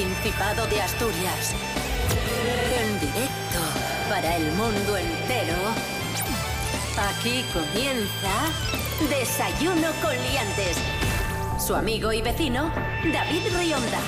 Principado de Asturias. En directo para el mundo entero. Aquí comienza Desayuno con Liantes. Su amigo y vecino, David Rionda.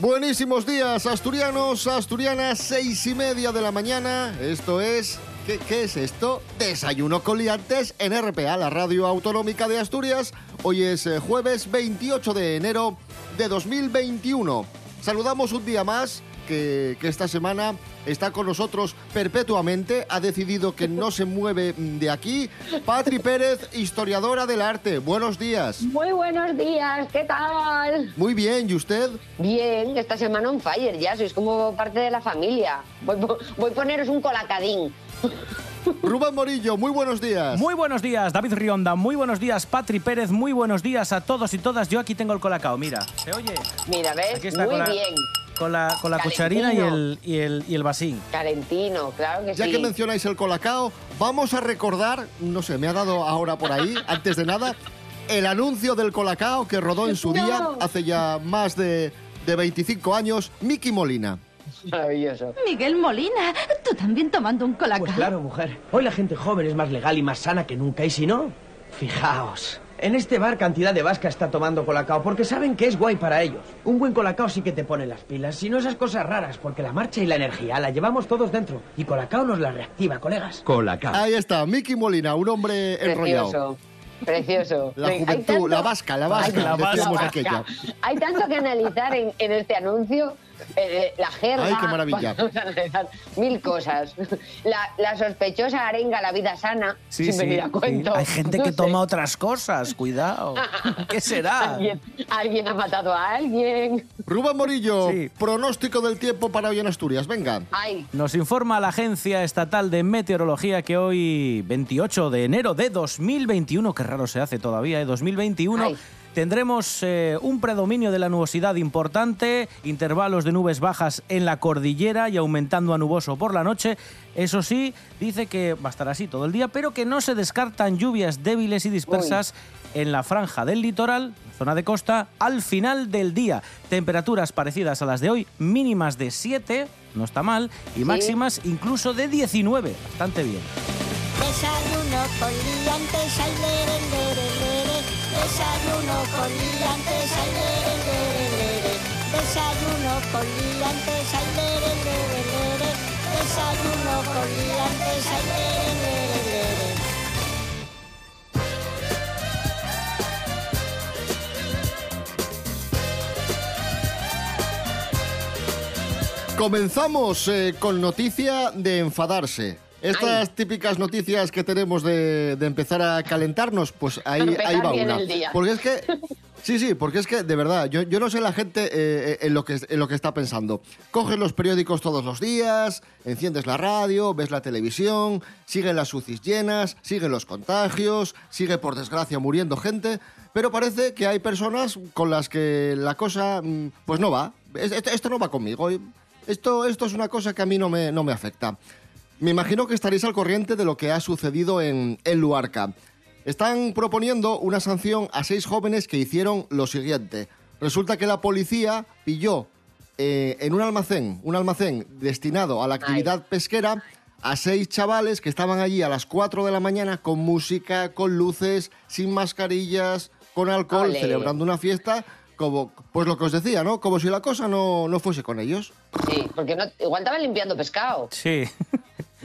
Buenísimos días, asturianos, asturianas, seis y media de la mañana. Esto es. ¿Qué, qué es esto? Desayuno con liantes en RPA, la radio autonómica de Asturias. Hoy es eh, jueves 28 de enero de 2021. Saludamos un día más que, que esta semana está con nosotros perpetuamente. Ha decidido que no se mueve de aquí. Patri Pérez, historiadora del arte. Buenos días. Muy buenos días, ¿qué tal? Muy bien, ¿y usted? Bien, esta semana on fire ya, sois como parte de la familia. Voy, voy a poneros un colacadín. Rubén Morillo, muy buenos días. Muy buenos días, David Rionda. Muy buenos días, Patri Pérez. Muy buenos días a todos y todas. Yo aquí tengo el colacao, mira. ¿Se oye? Mira, ¿ves? Aquí está Muy con la- bien. Con la, con la cucharina y el, y, el, y el vasín. Calentino, claro que Ya sí. que mencionáis el colacao, vamos a recordar, no sé, me ha dado ahora por ahí, antes de nada, el anuncio del colacao que rodó en su No. día, hace ya más de, de 25 años, Miki Molina. Maravilloso. Miguel Molina, tú también tomando un colacao. Pues claro, mujer. Hoy la gente joven es más legal y más sana que nunca. Y si no, fijaos. En este bar cantidad de vasca está tomando colacao porque saben que es guay para ellos. Un buen colacao sí que te pone las pilas, si no esas cosas raras, porque la marcha y la energía la llevamos todos dentro. Y colacao nos la reactiva, colegas. Colacao. Ahí está, Miki Molina, un hombre enrollado. Precioso. Precioso. La juventud, tanto- la vasca, la vasca, la vasca. La. Hay tanto que analizar en, en este anuncio. Eh, la jerga. Ay, qué maravilla. Mil cosas. La, la sospechosa arenga la vida sana, sin venir a cuento. Hay gente No que sé. toma otras cosas, cuidado. ¿Qué será? ¿Alguien, alguien ha matado a alguien. Rubén Morillo, Sí. pronóstico del tiempo para hoy en Asturias, venga. Ay, Nos informa la Agencia Estatal de Meteorología que hoy, 28 de enero de 2021, qué raro se hace todavía, ¿eh? 2021, Ay. Tendremos eh, un predominio de la nubosidad importante, intervalos de nubes bajas en la cordillera y aumentando a nuboso por la noche. Eso sí, dice que va a estar así todo el día, pero que no se descartan lluvias débiles y dispersas en la franja del litoral, zona de costa, al final del día. Temperaturas parecidas a las de hoy, mínimas de 7, no está mal, y máximas incluso de 19, bastante bien. Desayuno con liantes, ay, lere, lere, lere. Desayuno con liantes, ay, lere, lere, lere. Desayuno con liantes, ay, lere, lere, lere. Desayuno con liantes, ay, lere, lere, lere. Comenzamos eh, con noticia de enfadarse. Estas típicas noticias que tenemos de, de empezar a calentarnos, pues ahí, ahí va una. el día. Porque es que, sí, sí, porque es que de verdad, yo, yo no sé la gente eh, en, lo que, en lo que está pensando. Coges los periódicos todos los días, enciendes la radio, ves la televisión, siguen las UCIs llenas, siguen los contagios, sigue por desgracia muriendo gente, pero parece que hay personas con las que la cosa mm, pues no va. Es- Esto, esto no va conmigo. Esto, esto es una cosa que a mí no me, no me afecta. Me imagino que estaréis al corriente de lo que ha sucedido en, en Luarca. Están proponiendo una sanción a seis jóvenes que hicieron lo siguiente. Resulta que la policía pilló eh, en un almacén, un almacén destinado a la actividad pesquera, a seis chavales que estaban allí a las 4 de la mañana con música, con luces, sin mascarillas, con alcohol, Ole. celebrando una fiesta, como, pues lo que os decía, ¿no? Como si la cosa no, no fuese con ellos. sí, porque no, igual estaban limpiando pescado. Sí.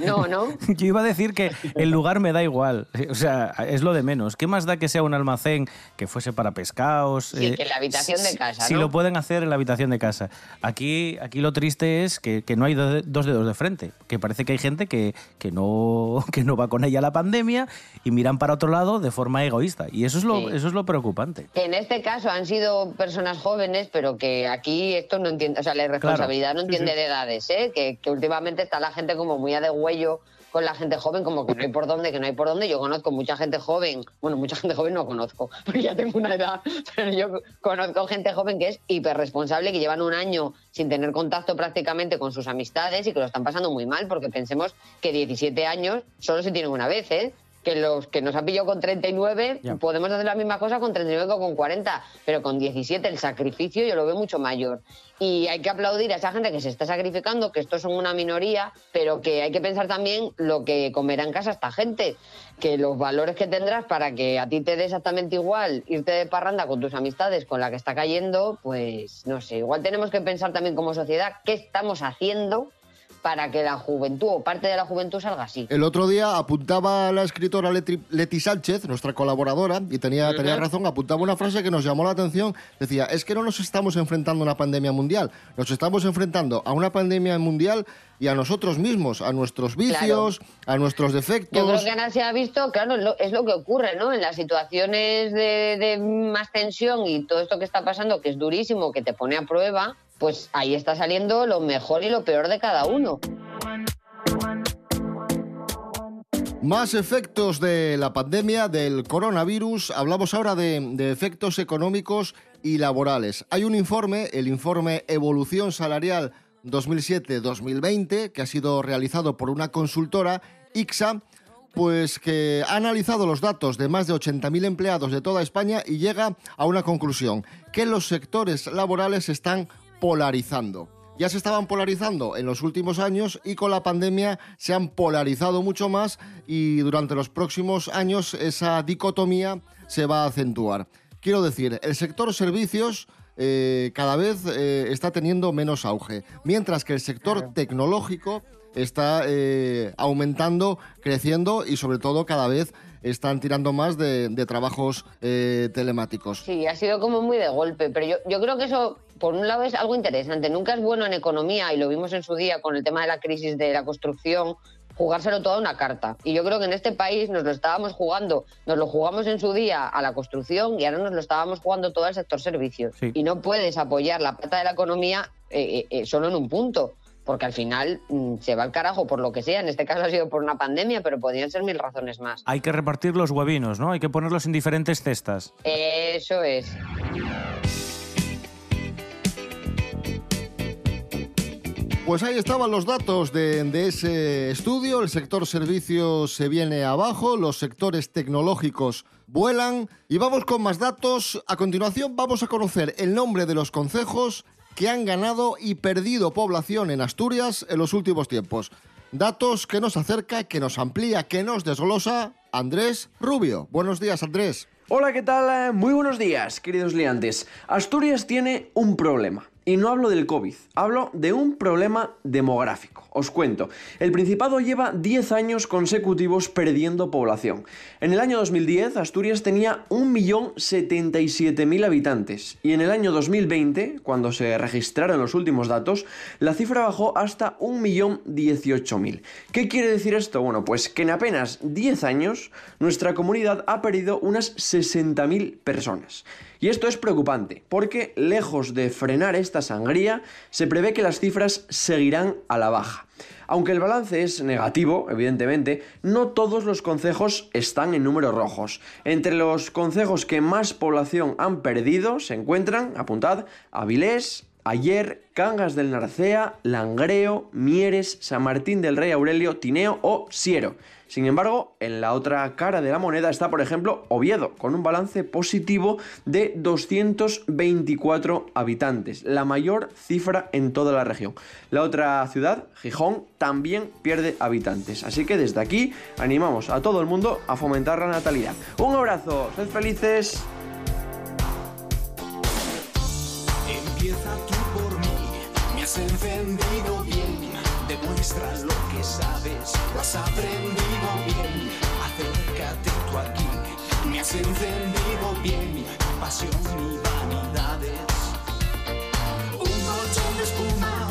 No, ¿no? Yo iba a decir que el lugar me da igual, o sea, es lo de menos. ¿Qué más da que sea un almacén que fuese para pescados? Sí, que en la habitación de casa, Si ¿no? lo pueden hacer en la habitación de casa. Aquí, aquí lo triste es que, que no hay do- dos dedos de frente, que parece que hay gente que, que, no, que no va con ella la pandemia y miran para otro lado de forma egoísta. Y eso es lo, Sí. eso es lo preocupante. Que en este caso han sido personas jóvenes, pero que aquí esto no entiende, o sea, la responsabilidad no entiende sí. de edades, ¿eh? Que, que últimamente está la gente como muy a degüello con la gente joven, como que no hay por dónde, que no hay por dónde. Yo conozco mucha gente joven, bueno, mucha gente joven no conozco, porque ya tengo una edad, pero yo conozco gente joven que es hiperresponsable, que llevan un año sin tener contacto prácticamente con sus amistades y que lo están pasando muy mal, porque pensemos que 17 años solo se tienen una vez, ¿eh? Que los que nos ha pillado con 39 Ya. podemos hacer la misma cosa con 39 que con 40, pero con 17 el sacrificio yo lo veo mucho mayor. Y hay que aplaudir a esa gente que se está sacrificando, que estos son una minoría, pero que hay que pensar también lo que comerá en casa esta gente, que los valores que tendrás para que a ti te dé exactamente igual irte de parranda con tus amistades, con la que está cayendo, pues no sé, igual tenemos que pensar también como sociedad qué estamos haciendo para que la juventud o parte de la juventud salga así. El otro día apuntaba la escritora Leti, Leti Sánchez, nuestra colaboradora, y tenía, tenía razón, apuntaba una frase que nos llamó la atención. Decía, es que no nos estamos enfrentando a una pandemia mundial, nos estamos enfrentando a una pandemia mundial y a nosotros mismos, a nuestros vicios, a nuestros defectos. Yo creo que ahora se ha visto, claro, es lo, es lo que ocurre, ¿no? En las situaciones de, de más tensión y todo esto que está pasando, que es durísimo, que te pone a prueba, pues ahí está saliendo lo mejor y lo peor de cada uno. Más efectos de la pandemia del coronavirus. Hablamos ahora de, efectos económicos y laborales. Hay un informe, el informe Evolución Salarial 2007-2020, que ha sido realizado por una consultora, IXA, pues que ha analizado los datos de más de 80.000 empleados de toda España y llega a una conclusión, que los sectores laborales están polarizando. Ya se estaban polarizando en los últimos años y con la pandemia se han polarizado mucho más y durante los próximos años esa dicotomía se va a acentuar. Quiero decir, el sector servicios eh, cada vez eh, está teniendo menos auge, mientras que el sector tecnológico está eh, aumentando, creciendo y sobre todo cada vez están tirando más de, de trabajos eh, telemáticos. Sí, ha sido como muy de golpe, pero yo, yo creo que eso, por un lado, es algo interesante. Nunca es bueno en economía, y lo vimos en su día con el tema de la crisis de la construcción, jugárselo todo a una carta. Y yo creo que en este país nos lo estábamos jugando, nos lo jugamos en su día a la construcción y ahora nos lo estábamos jugando todo al sector servicios. Sí. Y no puedes apoyar la pata de la economía eh, eh, eh, solo en un punto. Porque al final mm, se va al carajo por lo que sea. En este caso ha sido por una pandemia, pero podrían ser mil razones más. Hay que repartir los huevinos, ¿no? Hay que ponerlos en diferentes cestas. Eso es. Pues ahí estaban los datos de, ese estudio. El sector servicios se viene abajo, los sectores tecnológicos vuelan. Y vamos con más datos. A continuación vamos a conocer el nombre de los concejos que han ganado y perdido población en Asturias en los últimos tiempos. Datos que nos acerca, que nos amplía, que nos desglosa Andrés Rubio. Buenos días, Andrés. Hola, ¿qué tal? Muy buenos días, queridos liantes. Asturias tiene un problema. Y no hablo del COVID, hablo de un problema demográfico. Os cuento, el Principado lleva 10 años consecutivos perdiendo población. En el año 2010, Asturias tenía 1.077.000 habitantes. Y en el año 2020, cuando se registraron los últimos datos, la cifra bajó hasta 1.018.000. ¿Qué quiere decir esto? Bueno, pues que en apenas 10 años, nuestra comunidad ha perdido unas 60.000 personas. Y esto es preocupante, porque lejos de frenar esta sangría, se prevé que las cifras seguirán a la baja. Aunque el balance es negativo, evidentemente, no todos los concejos están en números rojos. Entre los concejos que más población han perdido se encuentran, apuntad, Avilés, Ayer, Cangas del Narcea, Langreo, Mieres, San Martín del Rey Aurelio, Tineo o Siero. Sin embargo, en la otra cara de la moneda está, por ejemplo, Oviedo, con un balance positivo de 224 habitantes, la mayor cifra en toda la región. La otra ciudad, Gijón, también pierde habitantes. Así que desde aquí animamos a todo el mundo a fomentar la natalidad. Un abrazo, sed felices. Empieza tú por mí, me has encendido que sabes, lo has aprendido bien, acércate tú aquí, me has encendido bien, pasión y vanidades. Un colchón de espuma,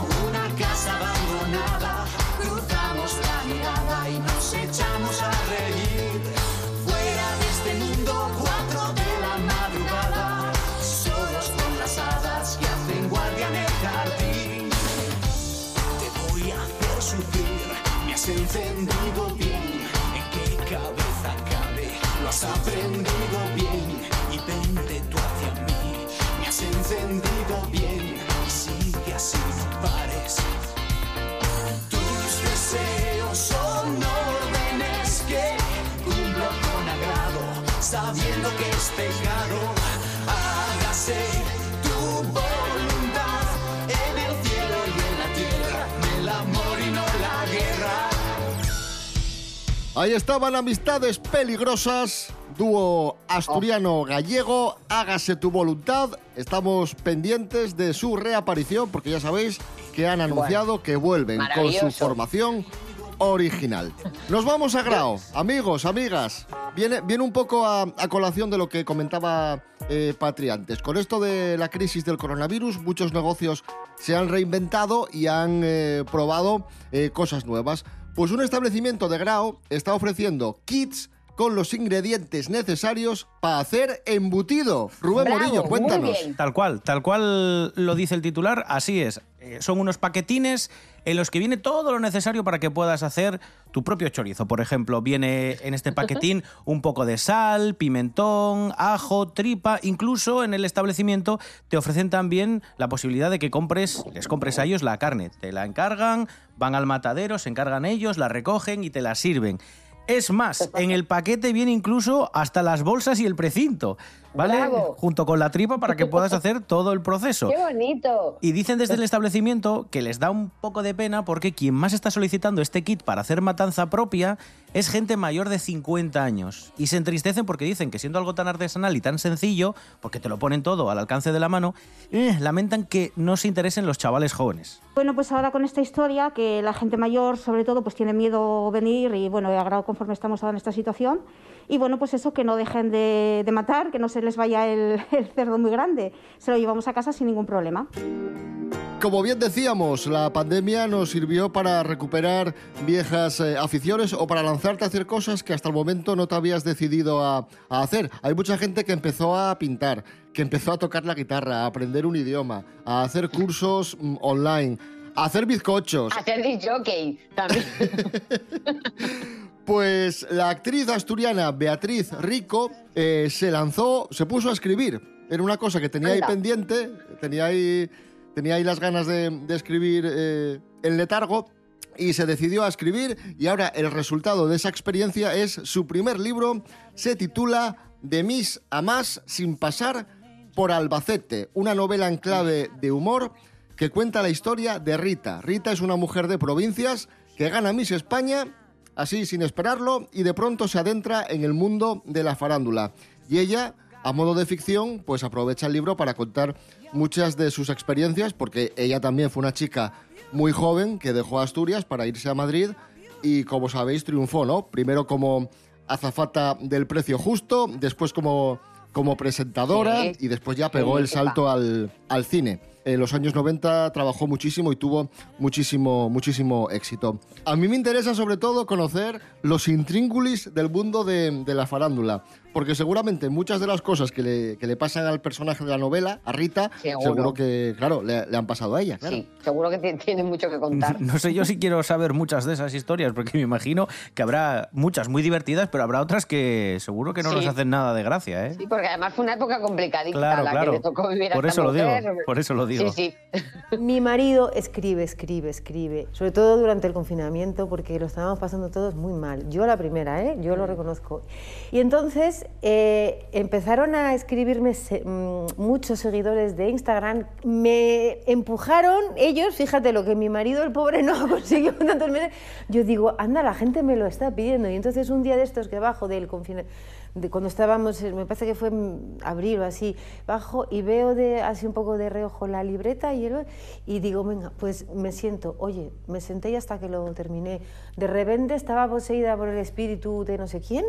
Ahí estaban amistades peligrosas, dúo asturiano-gallego, hágase tu voluntad. Estamos pendientes de su reaparición porque ya sabéis que han anunciado que vuelven con su formación original. Nos vamos a Grao, amigos, amigas. Viene, viene un poco a, a colación de lo que comentaba eh, Patri antes. Con esto de la crisis del coronavirus, muchos negocios se han reinventado y han eh, probado eh, cosas nuevas. Pues un establecimiento de Grao está ofreciendo kits con los ingredientes necesarios para hacer embutido. Rubén Bravo, Morillo, cuéntanos. Tal cual, tal cual lo dice el titular, así es. Eh, son unos paquetines en los que viene todo lo necesario para que puedas hacer tu propio chorizo. Por ejemplo, viene en este paquetín un poco de sal, pimentón, ajo, tripa. Incluso en el establecimiento te ofrecen también la posibilidad de que compres, les compres a ellos la carne. Te la encargan, van al matadero, se encargan ellos, la recogen y te la sirven. Es más, en el paquete viene incluso hasta las bolsas y el precinto, ¿vale? Bravo. Junto con la tripa para que puedas hacer todo el proceso. ¡Qué bonito! Y dicen desde el establecimiento que les da un poco de pena porque quien más está solicitando este kit para hacer matanza propia es gente mayor de 50 años. Y se entristecen porque dicen que siendo algo tan artesanal y tan sencillo, porque te lo ponen todo al alcance de la mano, eh, lamentan que no se interesen los chavales jóvenes. Bueno, pues ahora con esta historia, que la gente mayor, sobre todo, pues tiene miedo venir y, bueno, he agrado conforme estamos ahora en esta situación. Y, bueno, pues eso, que no dejen de, de matar, que no se les vaya el, el cerdo muy grande. Se lo llevamos a casa sin ningún problema. Como bien decíamos, la pandemia nos sirvió para recuperar viejas eh, aficiones o para lanzarte a hacer cosas que hasta el momento no te habías decidido a, a hacer. Hay mucha gente que empezó a pintar, que empezó a tocar la guitarra, a aprender un idioma, a hacer cursos mm, online, a hacer bizcochos. Hacer disc jockey también. Pues la actriz asturiana Beatriz Rico eh, se lanzó, se puso a escribir. Era una cosa que tenía ahí pendiente, tenía ahí, tenía ahí las ganas de, de escribir eh, en letargo y se decidió a escribir y ahora el resultado de esa experiencia es su primer libro, se titula De mis a más sin pasar por Albacete, una novela en clave de humor que cuenta la historia de Rita. Rita es una mujer de provincias que gana Miss España así sin esperarlo y de pronto se adentra en el mundo de la farándula. Y ella, a modo de ficción, pues aprovecha el libro para contar muchas de sus experiencias, porque ella también fue una chica muy joven que dejó Asturias para irse a Madrid y como sabéis triunfó, ¿no? Primero como azafata del precio justo, después como, como presentadora Sí. y después ya pegó el salto al, al cine. En los años 90 trabajó muchísimo y tuvo muchísimo, muchísimo éxito. A mí me interesa sobre todo conocer los intríngulis del mundo de, de la farándula, porque seguramente muchas de las cosas que le, que le pasan al personaje de la novela, a Rita, Seguro. seguro que, claro, le, le han pasado a ella. Claro. Sí, seguro que ti- tiene mucho que contar. No sé yo si quiero saber muchas de esas historias, porque me imagino que habrá muchas muy divertidas, pero habrá otras que seguro que no Sí. nos hacen nada de gracia, ¿eh? Sí, porque además fue una época complicadita Claro, la claro. que le tocó vivir a Por esta eso lo digo, mujer. por eso lo digo. Sí, sí. Mi marido escribe, escribe, escribe, sobre todo durante el confinamiento, porque lo estábamos pasando todos muy mal. Yo la primera, ¿eh? yo lo reconozco. Y entonces eh, empezaron a escribirme mm, muchos seguidores de Instagram, me empujaron ellos, fíjate lo que mi marido, el pobre, no consiguió tantos meses. Yo digo, anda, la gente me lo está pidiendo. Y entonces un día de estos que bajo del confinamiento, de cuando estábamos, eh, me parece que fue en abril o así, bajo y veo de, así un poco de reojo la libreta y, el, y digo, venga, pues me siento, oye, me senté y hasta que lo terminé. De repente estaba poseída por el espíritu de no sé quién,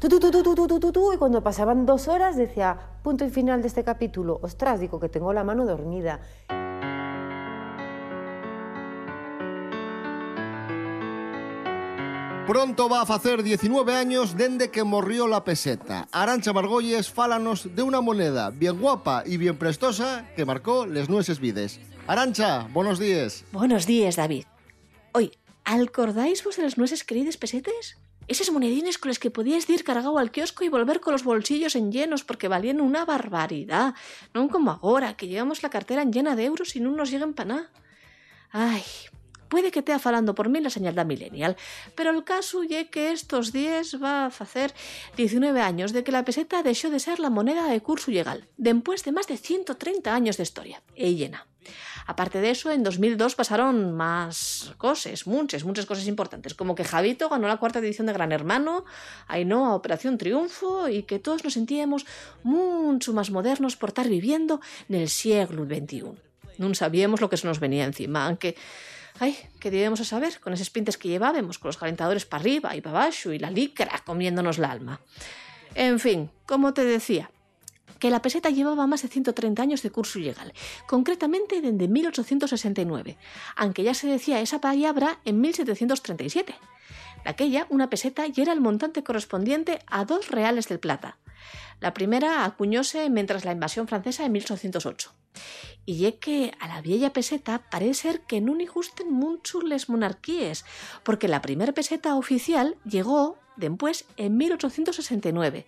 tú, tú, tú, y cuando pasaban dos horas decía, punto y final de este capítulo, ostras, digo que tengo la mano dormida. Pronto va a facer 19 años dende que morrió la peseta. Arancha Margolles fálanos de una moneda bien guapa y bien prestosa que marcó les nueces vides. Arancha, buenos días. Buenos días, David. Oye, ¿acordáis vos de las nueces queridas pesetes? Esas monedines con las que podías ir cargado al kiosco y volver con los bolsillos en llenos porque valían una barbaridad. No como ahora, que llevamos la cartera llena de euros y no nos lleguen para. Ay, puede que estea falando por mí la señal da millennial, pero el caso es que estos días va a hacer 19 años de que la peseta dejó de ser la moneda de curso legal, después de más de 130 años de historia, e. Aparte de eso, en 2002 pasaron más cosas, muchas, muchas cosas importantes, como que Javito ganó la cuarta edición de Gran Hermano, Ainhoa Operación Triunfo y que todos nos sentíamos mucho más modernos por estar viviendo en el siglo XXI. No sabíamos lo que se nos venía encima, aunque... Ay, ¿qué debemos a saber con esos pintes que llevábamos, con los calentadores para arriba y para abajo y la licra comiéndonos la alma? En fin, como te decía, que la peseta llevaba más de 130 años de curso legal, concretamente desde 1869, aunque ya se decía esa palabra en 1737. De aquella, una peseta y era el montante correspondiente a dos reales del plata. La primera acuñóse mientras la invasión francesa en 1808. Y es que a la vieja peseta parece ser que no ni gusten mucho les monarquíes, porque la primera peseta oficial llegó después en 1869,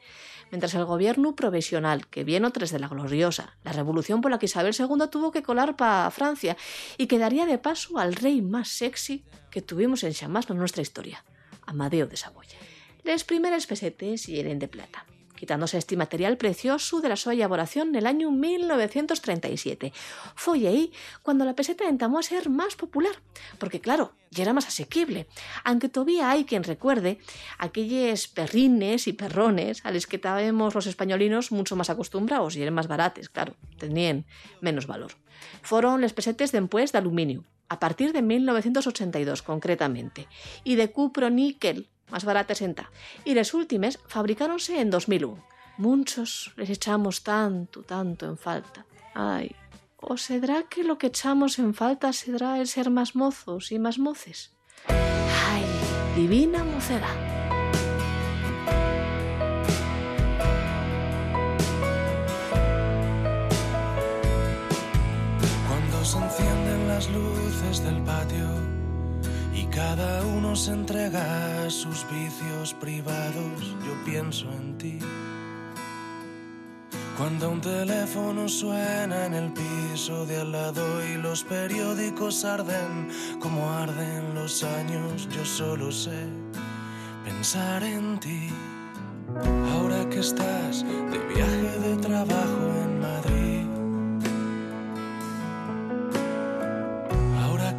mientras el gobierno provisional, que vino tres de la gloriosa, la revolución por la que Isabel II tuvo que colar para Francia y que daría de paso al rey más sexy que tuvimos en Chamás en nuestra historia, Amadeo de Saboya. Las primeras pesetes eran de plata quitándose este material precioso de la su elaboración en el año 1937. Fue ahí cuando la peseta entamó a ser más popular, porque claro, ya era más asequible, aunque todavía hay quien recuerde aquellos perrines y perrones a los que estábamos los españolinos mucho más acostumbrados y eran más baratos, claro, tenían menos valor. Fueron los pesetes después de aluminio, a partir de 1982 concretamente, y de cupro-níquel, más baratas en ta. Y las últimas fabricáronse en 2001. Muchos les echamos tanto, tanto en falta. Ay, ¿o será que lo que echamos en falta será el ser más mozos y más moces? Ay, divina mocedad. Cuando se encienden las luces del patio cada uno se entrega a sus vicios privados, yo pienso en ti. Cuando un teléfono suena en el piso de al lado y los periódicos arden como arden los años, yo solo sé pensar en ti. Ahora que estás de viaje de trabajo en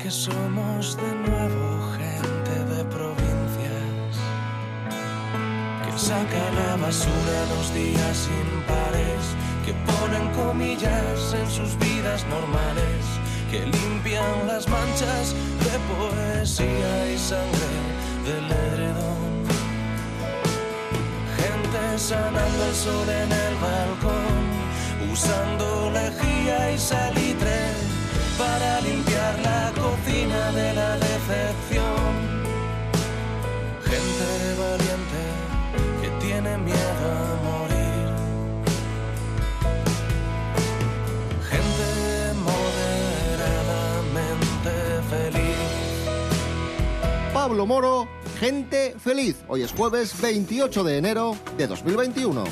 que somos de nuevo gente de provincias que saca la basura los días impares, que ponen comillas en sus vidas normales, que limpian las manchas de poesía y sangre del edredón. Gente sanando el sol en el balcón, usando lejía y salitre para limpiar Pablo Moro, Gente Feliz. Hoy es jueves 28 de enero de 2021.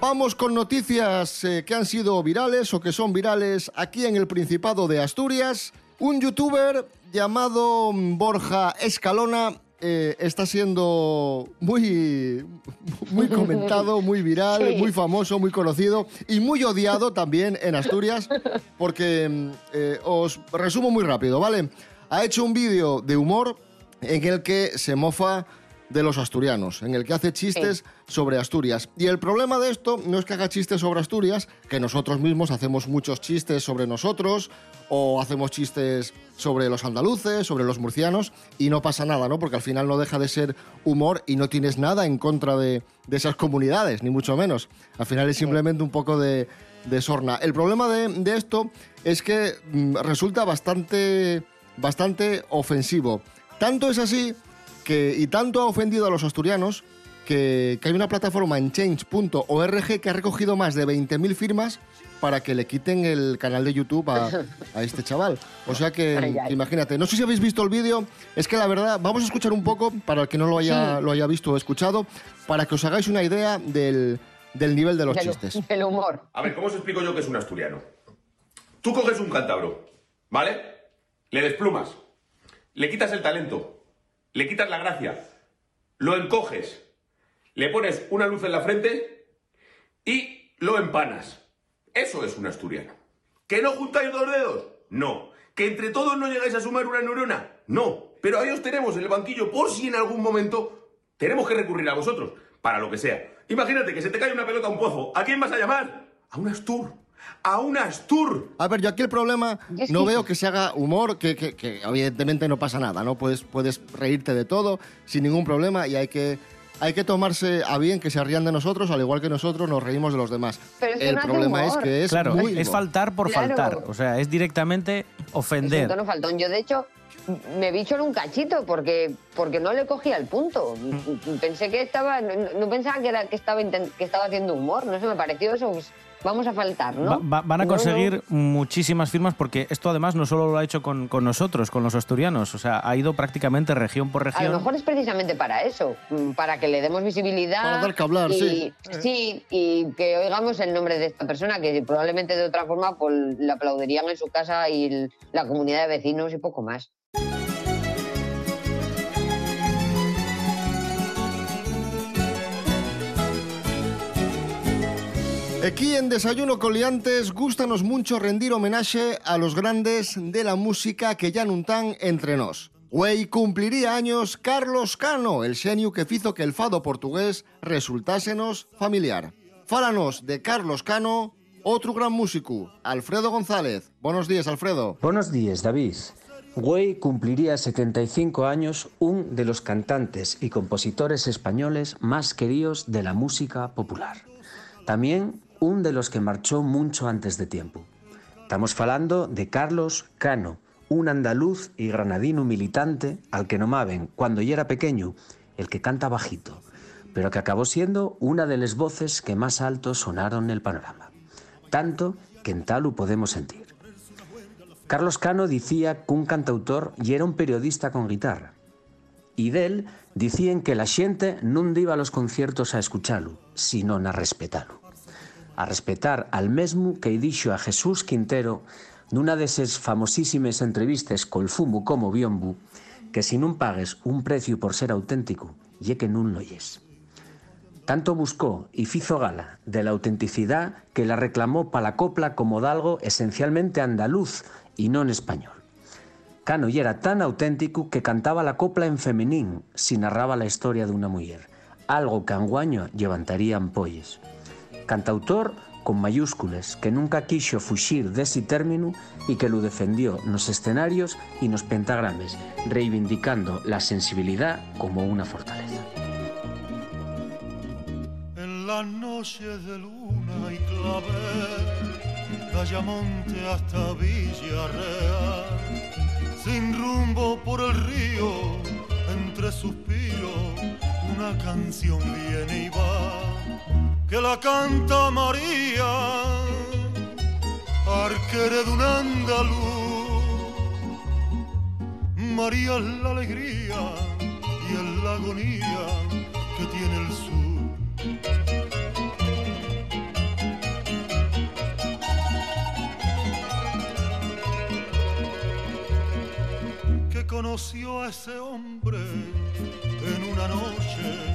Vamos con noticias eh, que han sido virales o que son virales aquí en el Principado de Asturias. Un youtuber llamado mm, Borja Escalona eh, está siendo muy, muy comentado, muy viral, Sí. muy famoso, muy conocido y muy odiado también en Asturias porque mm, eh, os resumo muy rápido, ¿vale? Ha hecho un vídeo de humor en el que se mofa de los asturianos, en el que hace chistes sobre Asturias. Y el problema de esto no es que haga chistes sobre Asturias, que nosotros mismos hacemos muchos chistes sobre nosotros, o hacemos chistes sobre los andaluces, sobre los murcianos, y no pasa nada, ¿no? Porque al final no deja de ser humor y no tienes nada en contra de, de esas comunidades, ni mucho menos. Al final es simplemente un poco de, de sorna. El problema de, de esto es que mm, resulta bastante, bastante ofensivo. Tanto es así que, y tanto ha ofendido a los asturianos que, que hay una plataforma en change.org que ha recogido más de 20.000 firmas para que le quiten el canal de YouTube a, a este chaval. O sea que, Ay, ay. imagínate, no sé si habéis visto el vídeo, es que la verdad, vamos a escuchar un poco, para el que no lo haya, Sí. lo haya visto o escuchado, para que os hagáis una idea del, del nivel de los Del- chistes. del humor. A ver, ¿cómo os explico yo que es un asturiano? Tú coges un cántabro, ¿vale? Le desplumas, le quitas el talento, le quitas la gracia, lo encoges, le pones una luz en la frente y lo empanas. Eso es un asturiano. ¿Que no juntáis dos dedos? No. ¿Que entre todos no llegáis a sumar una neurona? No. Pero ahí os tenemos en el banquillo por si en algún momento tenemos que recurrir a vosotros, para lo que sea. Imagínate que se te cae una pelota a un pozo. ¿A quién vas a llamar? A un Astur. A un Astur. A ver, yo aquí el problema no veo que se haga humor, que, que- que evidentemente no pasa nada, ¿no? Puedes, puedes reírte de todo sin ningún problema y hay que, hay que tomarse a bien que se rían de nosotros, al igual que nosotros nos reímos de los demás. Pero el no problema es que es claro, muy es faltar por Claro. faltar. O sea, es directamente Es un ofender. tono faltón. Yo, de hecho, me vi solo un cachito porque, porque no le cogía el punto. Pensé que estaba. No, no pensaba que, era, que, estaba que estaba haciendo humor. No sé, me pareció eso. pues, vamos a faltar, ¿no? Va- va- van a No, no. conseguir muchísimas firmas porque esto además no solo lo ha hecho con, con nosotros, con los asturianos, o sea, ha ido prácticamente región por A lo región. mejor es precisamente para eso, mm, para que le demos visibilidad. Para dar que hablar, y, sí. Sí, y que oigamos el nombre de esta persona, que probablemente de otra forma pues, le aplaudirían en su casa y la comunidad de vecinos y poco más. Aquí en Desayuno Coliantes gustanos mucho rendir homenaje a los grandes de la música que ya non tan entre nós. Güey cumpliría años Carlos Cano, el xenio que fizo que el fado portugués resultásenos familiar. Fálanos de Carlos Cano, outro gran músico, Alfredo González. Buenos días, Alfredo. Buenos días, David. Güey cumpliría 75 años, un de los cantantes y compositores españoles más queridos de la música popular. También un de los que marchó mucho antes de tiempo. Estamos falando de Carlos Cano, un andaluz y granadino militante al que nomaban, cuando ya era pequeño, el que canta bajito, pero que acabó siendo una de las voces que más alto sonaron en el panorama. Tanto que en tal podemos sentir. Carlos Cano dicía que un cantautor y era un periodista con guitarra. Y del dicían que la xente non iba a los conciertos a escuchalo, sino a respetalo. A respetar al mesmo que dixo a Jesús Quintero nunha deses famosísimes entrevistas col fumo como biombu que si non pagues un precio por ser auténtico, ye que non lo yes. Tanto buscó y fizo gala de la autenticidad que la reclamó para la copla como dalgo esencialmente andaluz y non español. Cano y era tan auténtico que cantaba la copla en femenín si narraba la historia de una mujer, algo que anguaño levantaría ampolles. Cantautor con mayúsculas que nunca quiso fuxir dese término y que lo defendió nos escenarios y nos pentagrames, reivindicando la sensibilidad como una fortaleza. En las noches de luna y clavel, de Ayamonte hasta Villarreal, sin rumbo por el río, entre suspiros, una canción viene y va, que la canta María, arquere de un andaluz. María es la alegría y es la agonía que tiene el sur. que conoció a ese hombre en una noche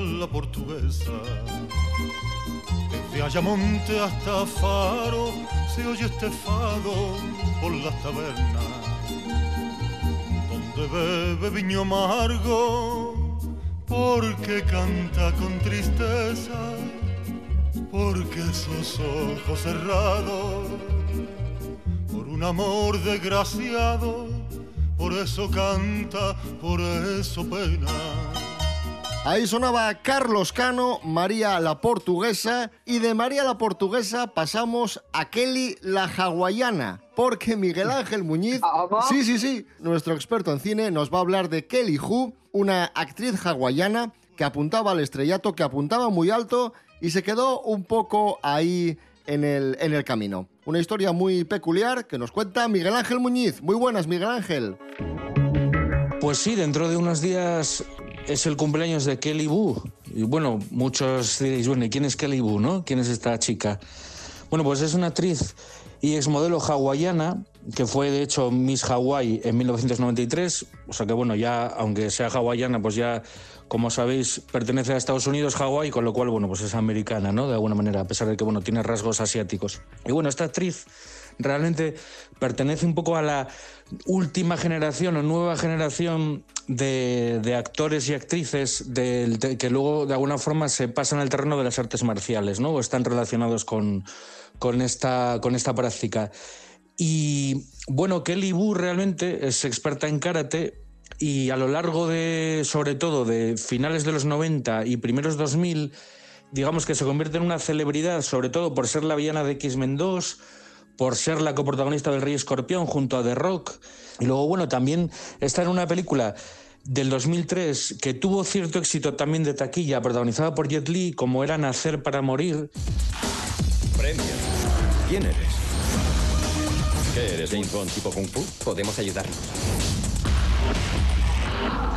La portuguesa, desde Ayamonte hasta Faro se oye este fado por las tabernas, donde bebe viño amargo, porque canta con tristeza, porque sus ojos cerrados, por un amor desgraciado, por eso canta, por eso pena. Ahí sonaba Carlos Cano, María la Portuguesa y de María la Portuguesa pasamos a Kelly la Hawaiana, porque Miguel Ángel Muñiz, sí, sí, sí, nuestro experto en cine nos va a hablar de Kelly Hu, una actriz hawaiana que apuntaba al estrellato, que apuntaba muy alto y se quedó un poco ahí en el, en el camino. Una historia muy peculiar que nos cuenta Miguel Ángel Muñiz. Muy buenas, Miguel Ángel. Pues sí, dentro de unos días es el cumpleaños de Kelly Wu. Y bueno, muchos diréis, bueno, ¿y quién es Kelly Wu, no? ¿Quién es esta chica? Bueno, pues es una actriz y exmodelo hawaiana que fue de hecho Miss Hawaii en 1993. O sea que bueno, ya aunque sea hawaiana, pues ya, como sabéis, pertenece a Estados Unidos, Hawái, con lo cual, bueno, pues es americana, ¿no? De alguna manera, a pesar de que, bueno, tiene rasgos asiáticos. Y bueno, esta actriz realmente pertenece un poco a la última generación o nueva generación de, de actores y actrices del- de- que luego de alguna forma se pasan al terreno de las artes marciales, ¿no? O están relacionados con, con, esta, con esta práctica. Y bueno, Kelly Wu realmente es experta en karate y a lo largo de, sobre todo, de finales de los 90 y primeros 2000, digamos que se convierte en una celebridad, sobre todo por ser la villana de X-Men 2, por ser la coprotagonista del Rey Escorpión junto a The Rock. Y luego, bueno, también está en una película del 2003 que tuvo cierto éxito también de taquilla, protagonizada por Jet Li, como era Nacer para Morir. Premio. ¿Quién eres? ¿Qué eres, James Bond tipo Kung Fu? Podemos ayudarnos.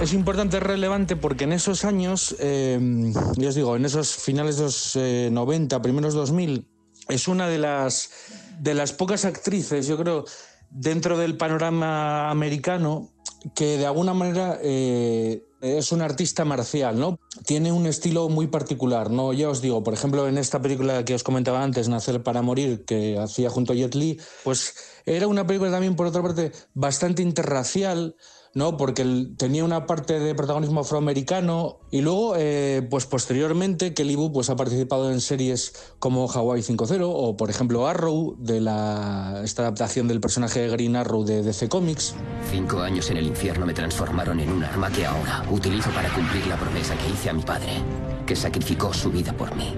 Es importante, es relevante porque en esos años, eh, ya os digo, en esos finales de los eh, 90, primeros 2000, es una de las, de las pocas actrices, yo creo, dentro del panorama americano que de alguna manera eh, es un artista marcial, ¿no? Tiene un estilo muy particular, ¿no? Ya os digo, por ejemplo, en esta película que os comentaba antes, Nacer para Morir, que hacía junto a Jet Li, pues era una película también, por otra parte, bastante interracial, ¿no? Porque tenía una parte de protagonismo afroamericano y luego, eh, pues posteriormente, Kelly Wu pues, ha participado en series como Hawaii 5.0 o, por ejemplo, Arrow, de la, esta adaptación del personaje de Green Arrow de DC Comics. Cinco años en el infierno me transformaron en un arma que ahora utilizo para cumplir la promesa que hice a mi padre, que sacrificó su vida por mí.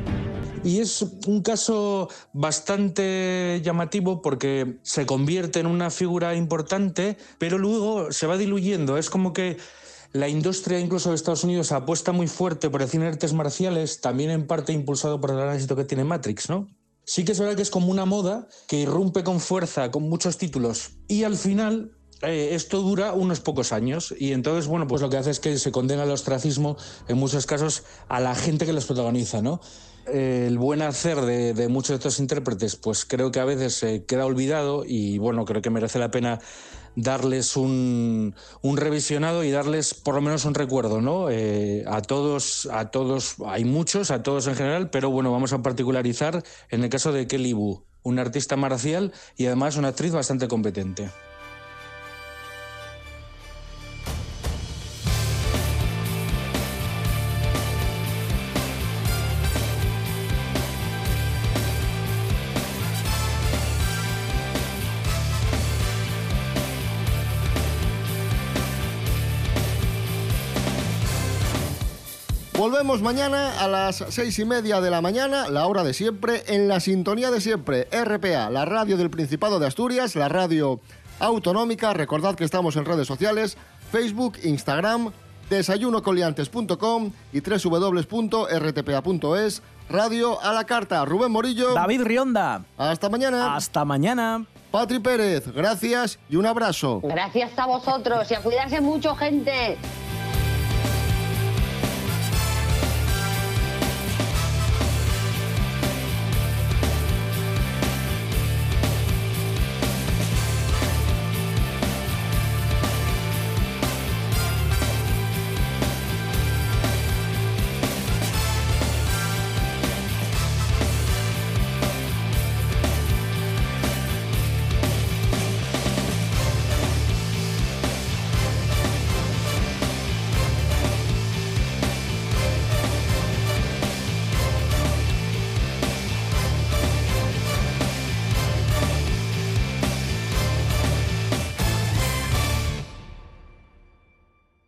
Y es un caso bastante llamativo porque se convierte en una figura importante, pero luego se va diluyendo. Es como que la industria incluso de Estados Unidos apuesta muy fuerte por el cine de artes marciales, también en parte impulsado por el éxito que tiene Matrix, ¿no? Sí que es verdad que es como una moda que irrumpe con fuerza, con muchos títulos, y al final eh, esto dura unos pocos años y entonces, bueno, pues lo que hace es que se condena al ostracismo en muchos casos a la gente que los protagoniza, ¿no? Eh, El buen hacer de, muchos de estos intérpretes, pues creo que a veces se queda olvidado y bueno, creo que merece la pena darles un, un revisionado y darles por lo menos un recuerdo, ¿no? Eh, a todos, a todos, hay muchos, a todos en general, pero bueno, vamos a particularizar en el caso de Kelly Wu, una artista marcial y además una actriz bastante competente. Volvemos mañana a las seis y media de la mañana, la hora de siempre, en la sintonía de siempre, RPA, la radio del Principado de Asturias, la radio autonómica. Recordad que estamos en redes sociales, Facebook, Instagram, desayunocoliantes.com y www.rtpa.es. Radio a la carta. Rubén Morillo. David Rionda. Hasta mañana. Hasta mañana. Patri Pérez, gracias y un abrazo. Gracias a vosotros y a cuidarse mucho, gente.